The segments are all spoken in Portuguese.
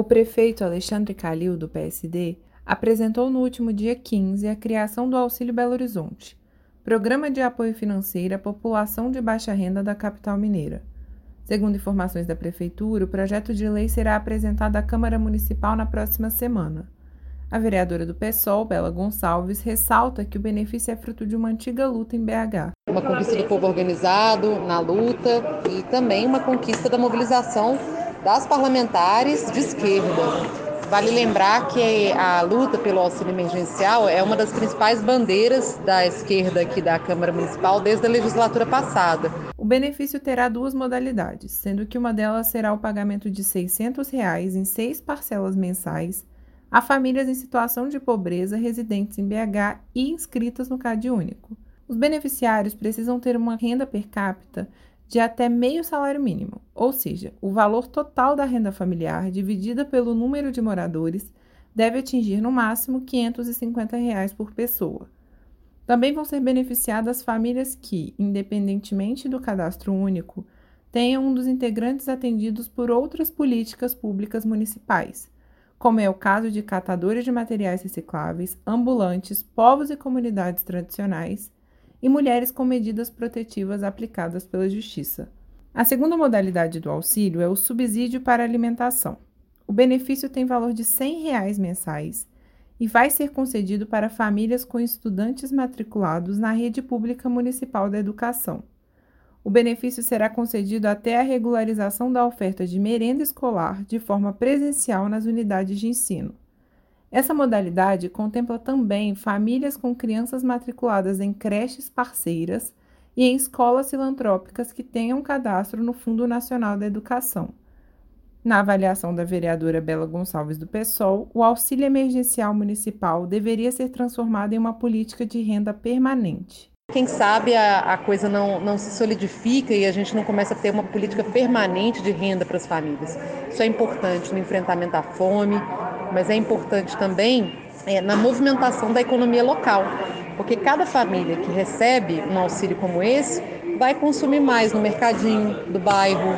O prefeito Alexandre Calil, do PSD, apresentou no último dia 15 a criação do Auxílio Belo Horizonte, programa de apoio financeiro à população de baixa renda da capital mineira. Segundo informações da Prefeitura, o projeto de lei será apresentado à Câmara Municipal na próxima semana. A vereadora do PSOL, Bela Gonçalves, ressalta que o benefício é fruto de uma antiga luta em BH. Uma conquista do povo organizado na luta e também uma conquista da mobilização das parlamentares de esquerda. Vale lembrar que a luta pelo auxílio emergencial é uma das principais bandeiras da esquerda aqui da Câmara Municipal desde a legislatura passada. O benefício terá duas modalidades, sendo que uma delas será o pagamento de 600 reais em seis parcelas mensais a famílias em situação de pobreza residentes em BH e inscritas no CAD único. Os beneficiários precisam ter uma renda per capita de até meio salário mínimo, ou seja, o valor total da renda familiar dividida pelo número de moradores deve atingir no máximo 550 reais por pessoa. Também vão ser beneficiadas famílias que, independentemente do cadastro único, tenham um dos integrantes atendidos por outras políticas públicas municipais, como é o caso de catadores de materiais recicláveis, ambulantes, povos e comunidades tradicionais e mulheres com medidas protetivas aplicadas pela Justiça. A segunda modalidade do auxílio é o subsídio para alimentação. O benefício tem valor de 100 reais mensais e vai ser concedido para famílias com estudantes matriculados na rede pública municipal da educação. O benefício será concedido até a regularização da oferta de merenda escolar de forma presencial nas unidades de ensino. Essa modalidade contempla também famílias com crianças matriculadas em creches parceiras e em escolas filantrópicas que tenham cadastro no Fundo Nacional da Educação. Na avaliação da vereadora Bela Gonçalves do PSOL, o auxílio emergencial municipal deveria ser transformado em uma política de renda permanente. Quem sabe a, a, coisa não, não se solidifica e a gente não começa a ter uma política permanente de renda para as famílias. Isso é importante no enfrentamento à fome, mas é importante também é, na movimentação da economia local, porque cada família que recebe um auxílio como esse vai consumir mais no mercadinho do bairro,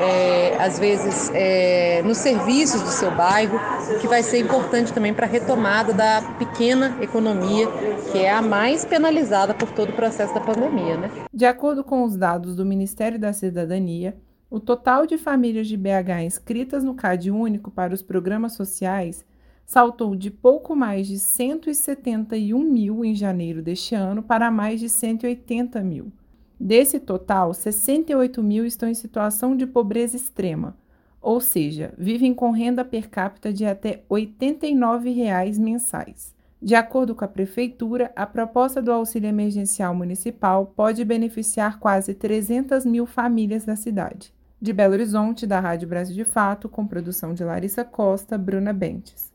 é, às vezes é, nos serviços do seu bairro, que vai ser importante também para a retomada da pequena economia, que é a mais penalizada por todo o processo da pandemia. Né? De acordo com os dados do Ministério da Cidadania, o total de famílias de BH inscritas no CAD único para os programas sociais saltou de pouco mais de 171 mil em janeiro deste ano para mais de 180 mil. Desse total, 68 mil estão em situação de pobreza extrema, ou seja, vivem com renda per capita de até 89 reais mensais. De acordo com a Prefeitura, a proposta do auxílio emergencial municipal pode beneficiar quase 300 mil famílias da cidade. De Belo Horizonte, da Rádio Brasil de Fato, com produção de Larissa Costa, Bruna Bentes.